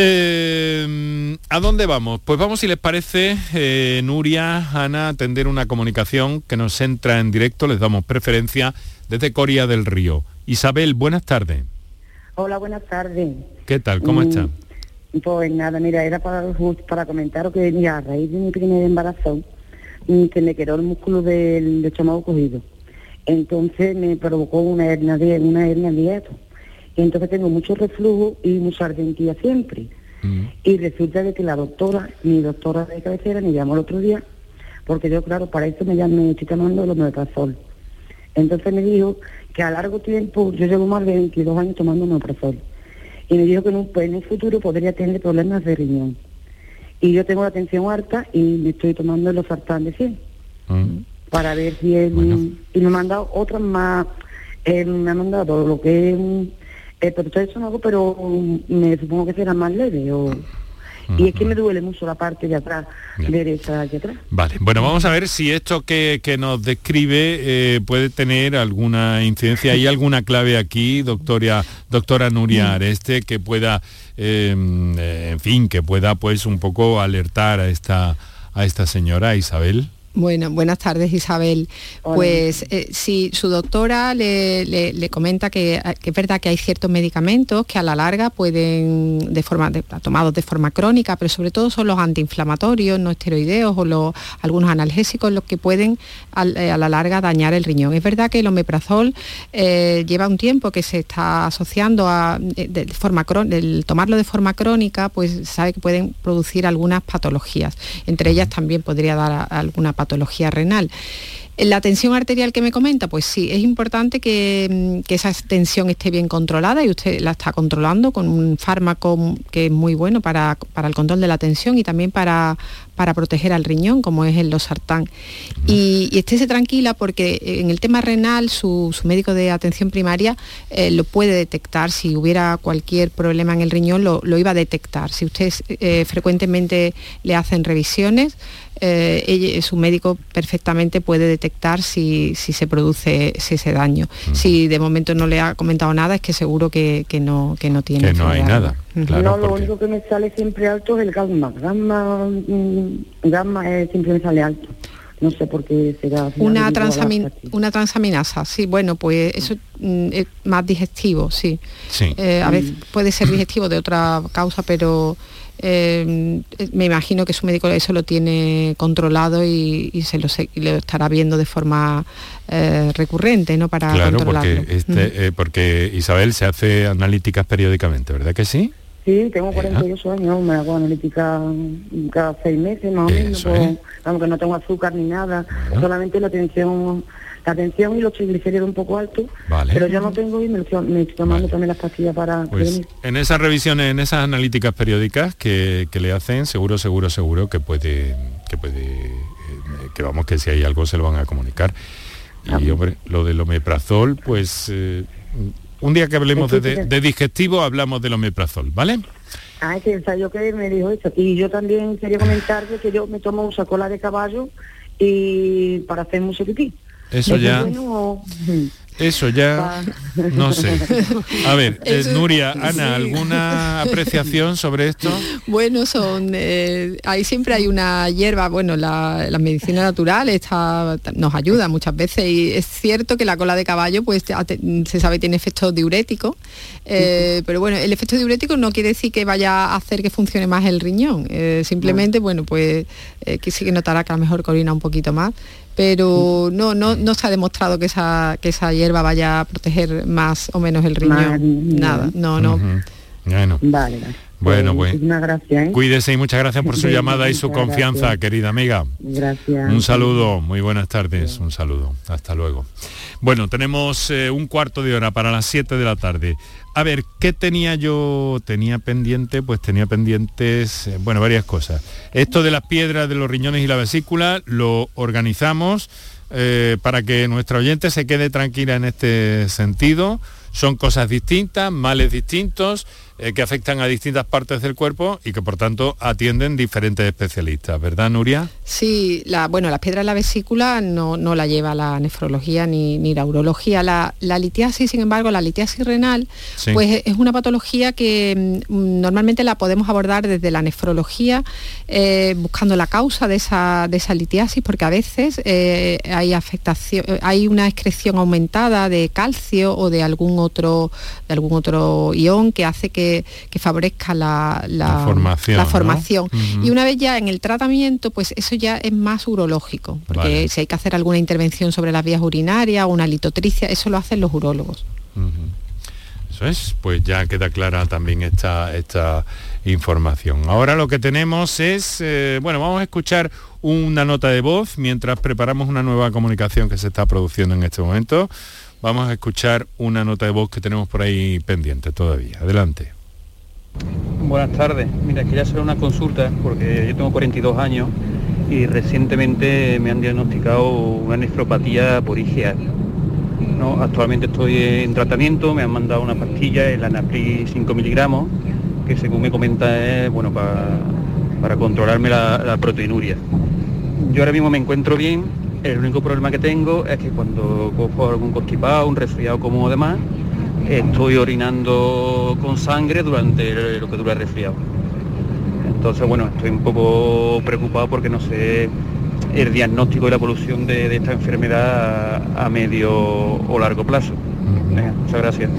Em, ¿A dónde vamos? Pues vamos, si les parece, eh, Nuria, Ana, atender una comunicación que nos entra en directo, les damos preferencia desde Coria del Río. Isabel, buenas tardes. Hola, buenas tardes. ¿Qué tal? ¿Cómo mm, está? Pues nada, mira, era para, para comentaros que mira, a raíz de mi primer embarazo, mm, que me quedó el músculo del, estómago cogido. Entonces me provocó una hernia de una hernia de Y entonces tengo mucho reflujo y mucha ardentía siempre. Mm. Y resulta de que la doctora, mi doctora de cabecera, me llamó el otro día, porque yo, claro, para eso me, me estoy tomando los metrazol. Entonces me dijo que a largo tiempo, yo llevo más de 22 años tomando omeprazol, y me dijo que en un, pues, en un futuro podría tener problemas de riñón. Y yo tengo la tensión alta y me estoy tomando los sartán de 100 mm. para ver si es... Y me ha mandado otras más, me ha mandado lo que es... Eh, pero todo eso no hago, pero me supongo que será más leve o... Y es que me duele mucho la parte de atrás, derecha de atrás. Vale, bueno, vamos a ver si esto que, nos describe eh, puede tener alguna incidencia. ¿Hay alguna clave aquí, doctora, doctora Nuria Areste, que pueda, em, eh, en fin, que pueda pues un poco alertar a esta, a esta señora Isabel? Bueno, buenas tardes Isabel. Pues eh, si su doctora le, comenta que, es verdad que hay ciertos medicamentos que a la larga pueden, de forma, tomados de forma crónica, pero sobre todo son los antiinflamatorios, no esteroideos o los, algunos analgésicos los que pueden eh, a, la larga dañar el riñón. Es verdad que el omeprazol eh, lleva un tiempo que se está asociando a de, forma el tomarlo de forma crónica, pues sabe que pueden producir algunas patologías. Entre ellas también podría dar alguna patología renal. La tensión arterial que me comenta, pues sí, es importante que, mm, esa tensión esté bien controlada y usted la está controlando con un fármaco que es muy bueno para, el control de la tensión y también para, para proteger al riñón, como es el losartán. Y, y estése tranquila porque en el tema renal su, médico de atención primaria eh, lo puede detectar. Si hubiera cualquier problema en el riñón, lo, iba a detectar. Si usted eh, frecuentemente le hacen revisiones, eh, su médico perfectamente puede detectar si, se produce ese daño. Si de momento no le ha comentado nada, es que seguro que, no, que no tiene. Que no hay nada. no, lo único que me sale siempre alto es el gamma. Gamma, mm, gamma siempre me sale alto. No sé por qué será. Una, una transaminasa, sí, bueno, pues eso mm, es más digestivo, sí. sí. Eh, a veces puede ser digestivo de otra causa, pero eh, me imagino que su médico eso lo tiene controlado y, se lo, estará viendo de forma eh, recurrente, ¿no? Para claro, porque, este, porque Isabel se hace analíticas periódicamente, ¿verdad que sí? Sí, tengo 48 años, me hago analítica cada seis meses más o menos, aunque no tengo azúcar ni nada, solamente la tensión la tensión y los triglicéridos un poco altos, pero yo no tengo y me, estoy tomando también las pastillas para pues En esas revisiones, en esas analíticas periódicas que, le hacen, seguro, seguro, seguro que puede, que puede, eh, que vamos, que si hay algo se lo van a comunicar. Y hombre, lo del omeprazol, pues eh, un día que hablemos de, digestivo, hablamos del omeprazol, ¿vale? Ah, que yo que me dijo eso. Y yo también quería comentarle que yo me tomo un cola de caballo y para hacer mucho pipí. Eso ya... Eso ya no sé. A ver, eh, Nuria, Ana, ¿alguna apreciación sobre esto? Bueno, son eh, ahí siempre hay una hierba, bueno, la, medicina natural está, nos ayuda muchas veces y es cierto que la cola de caballo pues se sabe tiene efectos diuréticos, eh, pero bueno, el efecto diurético no quiere decir que vaya a hacer que funcione más el riñón, simplemente, bueno, pues que sí que notará que a lo mejor corina un poquito más, pero no, no, no se ha demostrado que esa, que esa hierba vaya a proteger más o menos el riñón. Nada, no, no. Bueno. Vale, Bueno, pues, muchísimas gracias. ¿eh? Cuídese y muchas gracias por su llamada y su confianza, querida amiga. Gracias. Un saludo, muy buenas tardes, un saludo. Hasta luego. Bueno, tenemos eh, un cuarto de hora para las 7 de la tarde. A ver, ¿qué tenía yo? Tenía pendiente, pues tenía pendientes, eh, bueno, varias cosas. Esto de las piedras de los riñones y la vesícula lo organizamos para que nuestra oyente se quede tranquila en este sentido. Son cosas distintas, males distintos eh, que afectan a distintas partes del cuerpo y que por tanto atienden diferentes especialistas, ¿verdad Nuria? Sí, la, bueno, las piedras de la vesícula no, no la lleva la nefrología ni, la urología. La, litiasis, sin embargo, la litiasis renal, pues es una patología que mm, normalmente la podemos abordar desde la nefrología, eh, buscando la causa de esa, de esa litiasis, porque a veces eh, hay afectación, hay una excreción aumentada de calcio o de algún otro, de algún otro ión que hace que que, favorezca la, formación. Y una vez ya en el tratamiento, pues eso ya es más urológico, porque si hay que hacer alguna intervención sobre las vías urinarias o una litotricia, eso lo hacen los urólogos. Eso es, pues ya queda clara también esta, esta información. Ahora lo que tenemos es, eh, bueno, vamos a escuchar una nota de voz mientras preparamos una nueva comunicación que se está produciendo en este momento. Vamos a escuchar una nota de voz que tenemos por ahí pendiente todavía. Adelante. Buenas tardes. Mira, quería hacer una consulta porque yo tengo 42 años y recientemente me han diagnosticado una nefropatía por IgA. Actualmente estoy en tratamiento, me han mandado una pastilla, el Anapri 5 miligramos, que según me comenta es bueno para, controlarme la, la proteinuria. Yo ahora mismo me encuentro bien, el único problema que tengo es que cuando cojo algún constipado, un resfriado como demás, estoy orinando con sangre durante lo que dura el resfriado. Entonces, bueno, estoy un poco preocupado porque no sé el diagnóstico y la evolución de, esta enfermedad a, medio o largo plazo. muchas gracias.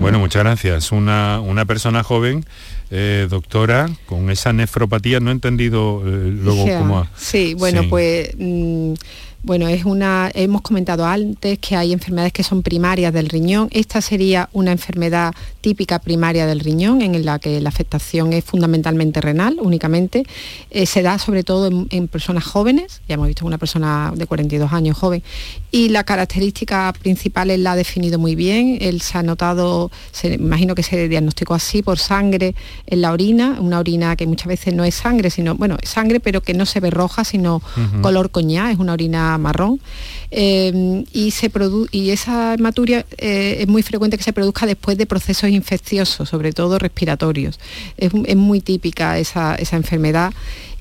Bueno, muchas gracias. Una, una persona joven, eh, doctora, con esa nefropatía, no he entendido eh, luego cómo... Sí, bueno, pues... Mm, Bueno, es una, hemos comentado antes que hay enfermedades que son primarias del riñón. Esta sería una enfermedad típica primaria del riñón, en la que la afectación es fundamentalmente renal, únicamente. Eh, se da sobre todo en, personas jóvenes, ya hemos visto una persona de 42 años joven, y la característica principal él la ha definido muy bien. Él se ha notado, se, imagino que se diagnosticó así por sangre en la orina, una orina que muchas veces no es sangre, sino, bueno, es sangre, pero que no se ve roja, sino color coñá, es una orina marrón. Eh, y, se y esa hematuria eh, es muy frecuente que se produzca después de procesos infecciosos, sobre todo respiratorios. Es, muy típica esa, esa enfermedad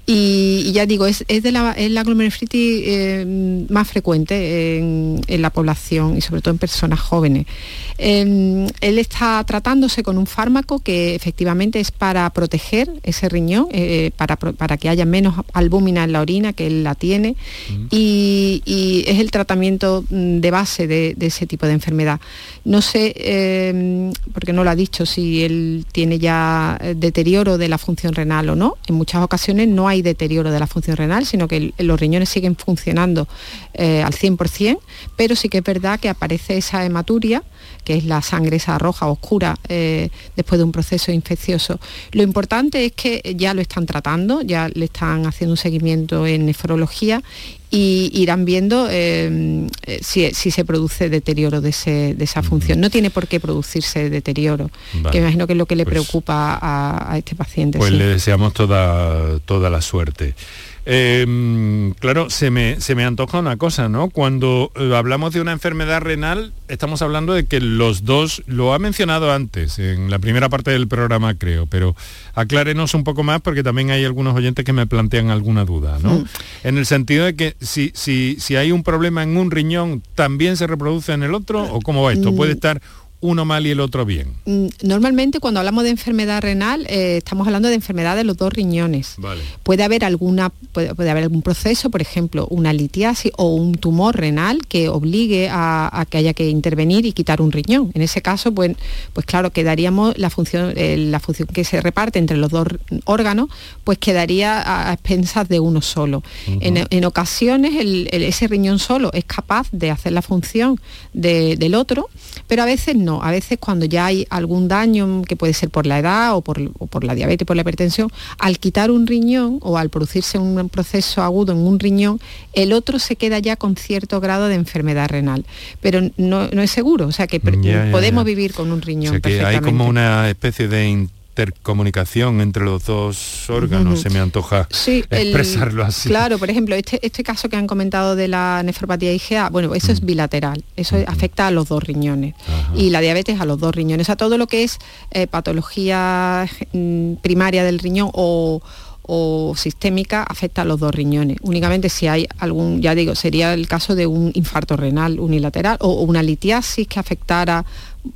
y, ya digo, es, de la, glomerulonefritis eh, más frecuente en, la población y sobre todo en personas jóvenes. Em, él está tratándose con un fármaco que efectivamente es para proteger ese riñón, eh, para, que haya menos albúmina en la orina, que él la tiene, y, es el tratamiento mm, de base de, ese tipo de enfermedad. No sé, em, porque no lo ha dicho, si él tiene ya eh, deterioro de la función renal o no. En muchas ocasiones no hay deterioro de la función renal, sino que los riñones siguen funcionando eh, al 100%, pero sí que es verdad que aparece esa hematuria, que es la sangre esa roja oscura eh, después de un proceso infeccioso. Lo importante es que ya lo están tratando, ya le están haciendo un seguimiento en nefrología y irán viendo eh, si, se produce deterioro de, esa función. No tiene por qué producirse deterioro, que imagino que es lo que le pues preocupa a, este paciente. Pues le deseamos toda, toda la suerte. Em, claro, se me, se me antoja una cosa, ¿no? Cuando eh, hablamos de una enfermedad renal, estamos hablando de que los dos, lo ha mencionado antes, en la primera parte del programa creo, pero aclárenos un poco más porque también hay algunos oyentes que me plantean alguna duda, ¿no? Mm. En el sentido de que si, si, si hay un problema en un riñón, ¿también se reproduce en el otro? ¿O cómo va esto? ¿Puede mm. estar uno mal y el otro bien? Mm, normalmente cuando hablamos de enfermedad renal eh, estamos hablando de enfermedad de los dos riñones. Puede haber alguna, puede, haber algún proceso, por ejemplo, una litiasis o un tumor renal que obligue a, que haya que intervenir y quitar un riñón. En ese caso, pues, pues claro, quedaríamos la función, eh, la función que se reparte entre los dos órganos, pues quedaría a, expensas de uno solo. en, ocasiones ese riñón solo es capaz de hacer la función del otro, pero a veces no a veces cuando ya hay algún daño, que puede ser por la edad o por, la diabetes, por la hipertensión, al quitar un riñón o al producirse un proceso agudo en un riñón, el otro se queda ya con cierto grado de enfermedad renal. Pero no, es seguro, o sea que podemos vivir con un riñón. O que hay como una especie de intercomunicación entre los dos órganos, se me antoja expresarlo así. Claro, por ejemplo, este, este caso que han comentado de la nefropatía IgA, bueno, eso es mm. bilateral, eso afecta a los dos riñones y la diabetes a los dos riñones, a todo lo que es eh, patología mm, primaria del riñón o, sistémica afecta a los dos riñones. Únicamente si hay algún, ya digo, sería el caso de un infarto renal unilateral o, una litiasis que afectara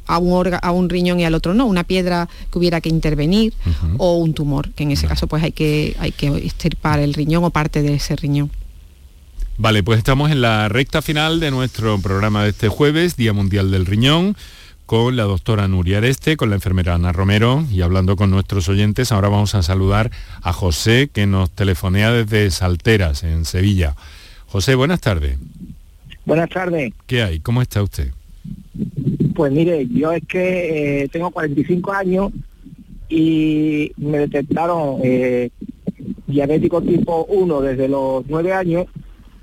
a un, a un riñón y al otro no, una piedra que hubiera que intervenir o un tumor, que en ese caso pues hay que, hay que extirpar el riñón o parte de ese riñón. Vale, pues estamos en la recta final de nuestro programa de este jueves, Día Mundial del Riñón, con la doctora Nuria Areste, con la enfermera Ana Romero y hablando con nuestros oyentes. Ahora vamos a saludar a José, que nos telefonea desde Salteras, en Sevilla. José, buenas tardes. Buenas tardes. ¿Qué hay? ¿Cómo está usted? Pues mire, yo es que eh, tengo 45 años y me detectaron eh, diabético tipo 1 desde los 9 años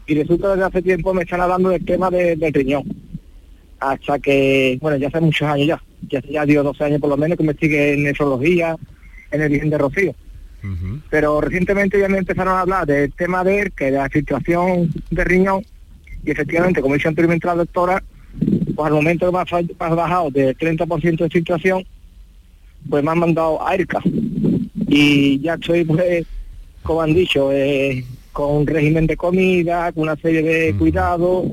y resulta desde hace tiempo me están hablando del tema del riñón. Hasta que, bueno, ya hace muchos años ya, ya ya dio 12 años por lo menos que me sigue en nefrología, en el Virgen de Rocío. Pero recientemente ya me empezaron a hablar del tema de que de la filtración de riñón y efectivamente, como dice anteriormente la doctora, pues al momento que me ha, bajado del 30% de filtración, pues me han mandado a ERCA. Y ya estoy, pues, como han dicho, eh, con un régimen de comida, con una serie de cuidados,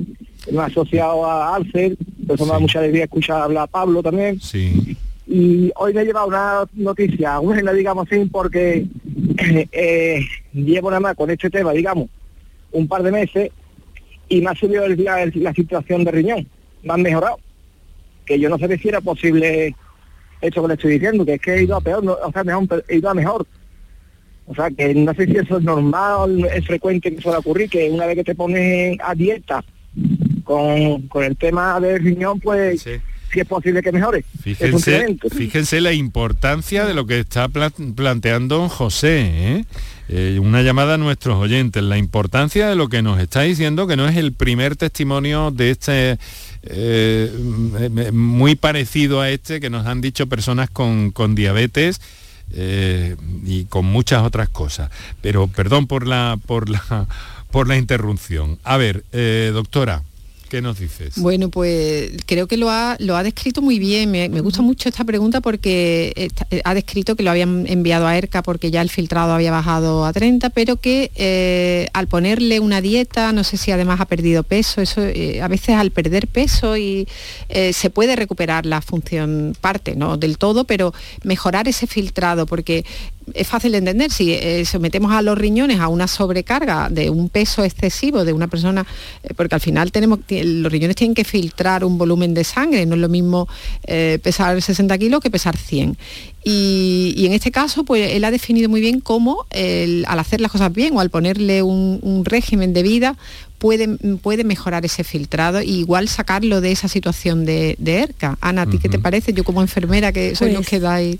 me asociado a Alcer, por eso me da mucha alegría escuchar hablar a Pablo también. Sí. Y hoy me he llevado una noticia buena, digamos así, porque eh, llevo nada más con este tema, digamos, un par de meses y me ha subido la situación de riñón han mejorado. Que yo no sé si era posible esto que le estoy diciendo, que es que he ido a peor, o sea, mejor, he ido a mejor. O sea, que no sé si eso es normal, es frecuente que suele ocurrir, que una vez que te pones a dieta con, con el tema del riñón, pues si es posible que mejore. Fíjense, fíjense la importancia de lo que está planteando José. ¿eh? Eh, una llamada a nuestros oyentes, la importancia de lo que nos está diciendo, que no es el primer testimonio de este eh, muy parecido a este que nos han dicho personas con, con diabetes y con muchas otras cosas. Pero perdón por la, por la, por la interrupción. A ver, doctora. ¿Qué nos dices? Bueno, pues creo que lo ha, lo ha descrito muy bien. Me, gusta mucho esta pregunta porque eh, ha descrito que lo habían enviado a ERCA porque ya el filtrado había bajado a 30, pero que eh, al ponerle una dieta, no sé si además ha perdido peso, eso eh, a veces al perder peso y se puede recuperar la función parte, no del todo, pero mejorar ese filtrado porque es fácil de entender, si eh, sometemos a los riñones a una sobrecarga de un peso excesivo de una persona, eh, porque al final tenemos, los riñones tienen que filtrar un volumen de sangre, no es lo mismo eh, pesar 60 kilos que pesar 100. Y, en este caso, pues él ha definido muy bien cómo al hacer las cosas bien o al ponerle un, régimen de vida, puede, puede, mejorar ese filtrado e igual sacarlo de esa situación de, ERCA. Ana, ¿a ti qué te parece? Yo como enfermera, que soy los pues que dais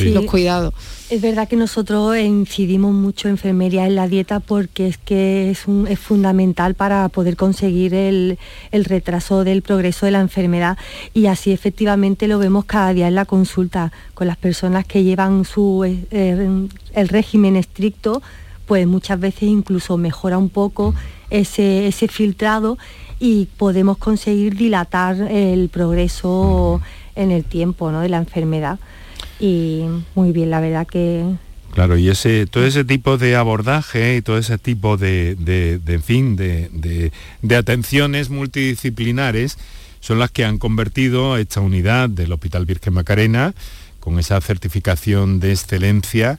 los cuidados. Es verdad que nosotros incidimos mucho enfermería en la dieta porque es que es, es fundamental para poder conseguir el, retraso del progreso de la enfermedad y así efectivamente lo vemos cada día en la consulta con las personas que llevan su, eh, el régimen estricto, pues muchas veces incluso mejora un poco ese, ese filtrado y podemos conseguir dilatar el progreso en el tiempo ¿no? de la enfermedad y muy bien, la verdad que... Claro, y ese, todo ese tipo de abordaje y todo ese tipo de, en fin, de, de, atenciones multidisciplinares son las que han convertido esta unidad del Hospital Virgen Macarena, con esa certificación de excelencia,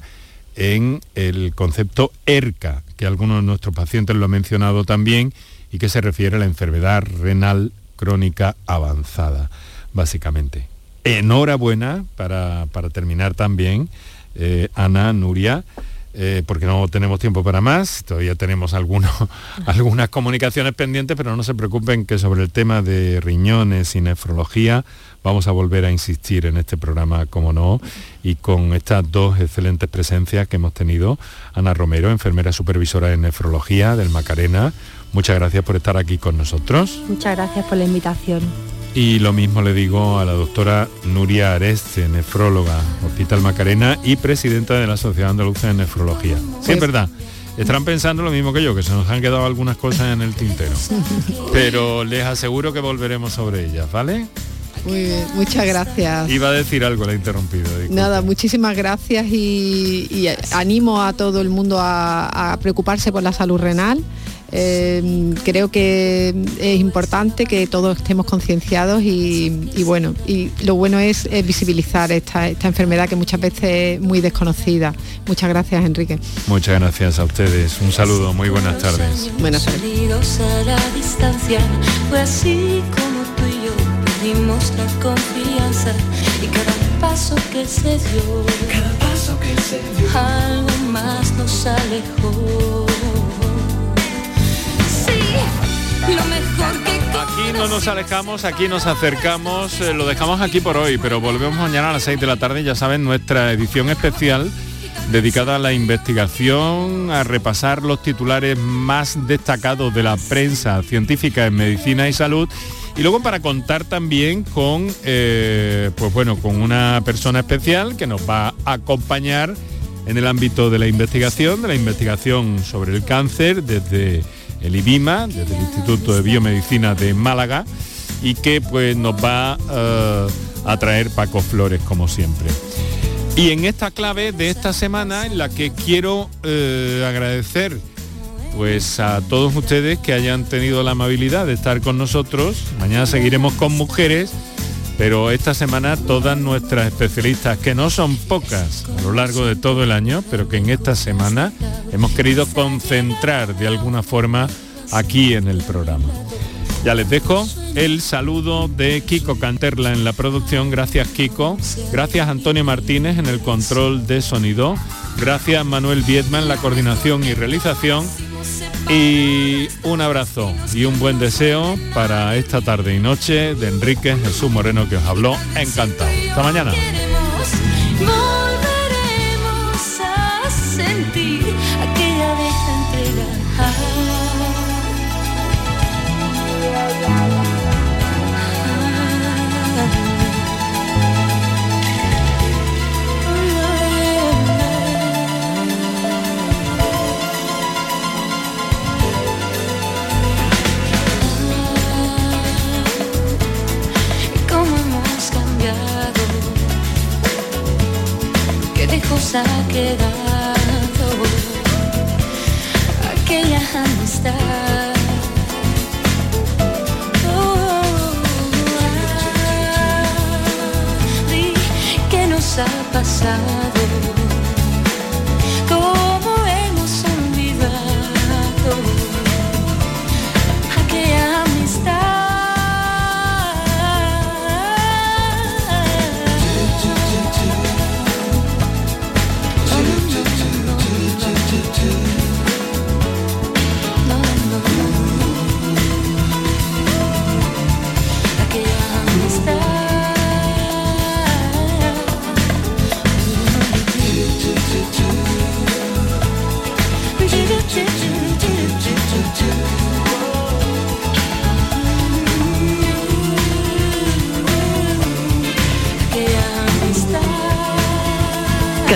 en el concepto ERCA, que algunos de nuestros pacientes lo han mencionado también, y que se refiere a la enfermedad renal crónica avanzada, básicamente enhorabuena para, terminar también, eh, Ana, Nuria, eh, porque no tenemos tiempo para más, todavía tenemos algunas comunicaciones pendientes, pero no se preocupen que sobre el tema de riñones y nefrología vamos a volver a insistir en este programa, como no, y con estas dos excelentes presencias que hemos tenido, Ana Romero, enfermera supervisora de nefrología del Macarena, muchas gracias por estar aquí con nosotros. Muchas gracias por la invitación. Y lo mismo le digo a la doctora Nuria Areste, nefróloga, Hospital Macarena y presidenta de la Sociedad Andaluza de Nefrología. Sí, es pues verdad. Estarán pensando lo mismo que yo, que se nos han quedado algunas cosas en el tintero. Pero les aseguro que volveremos sobre ellas, ¿vale? Muy bien, muchas gracias. Iba a decir algo, la he interrumpido. Nada, muchísimas gracias y, animo a todo el mundo a preocuparse por la salud renal eh, creo que es importante que todos estemos concienciados y, bueno, y lo bueno es, visibilizar esta, enfermedad que muchas veces es muy desconocida. Muchas gracias, Enrique. Muchas gracias a ustedes. Un saludo, muy buenas tardes. Buenas tardes. la confianza y cada paso que se dio, cada paso que se dio, algo más nos alejó. Aquí no nos alejamos, aquí nos acercamos, eh, lo dejamos aquí por hoy, pero volvemos mañana a las 6 de la tarde, ya saben, nuestra edición especial dedicada a la investigación, a repasar los titulares más destacados de la prensa científica en medicina y salud y luego para contar también con, eh, pues bueno, con una persona especial que nos va a acompañar en el ámbito de la investigación, de la investigación sobre el cáncer desde el IBIMA, desde el Instituto de Biomedicina de Málaga, y que pues nos va eh, a traer Paco Flores como siempre. Y en esta clave de esta semana en la que quiero eh, agradecer pues a todos ustedes que hayan tenido la amabilidad de estar con nosotros. Mañana seguiremos con mujeres, pero esta semana todas nuestras especialistas, que no son pocas a lo largo de todo el año, pero que en esta semana hemos querido concentrar de alguna forma aquí en el programa. Ya les dejo el saludo de Kiko Canterla en la producción. Gracias Kiko. Gracias Antonio Martínez en el control de sonido. Gracias Manuel Viedma en la coordinación y realización. Y un abrazo y un buen deseo para esta tarde y noche de Enrique Jesús Moreno que os habló. Encantado. Hasta mañana. Ha quedado aquella amistad. Oh, ¿Qué nos ha pasado?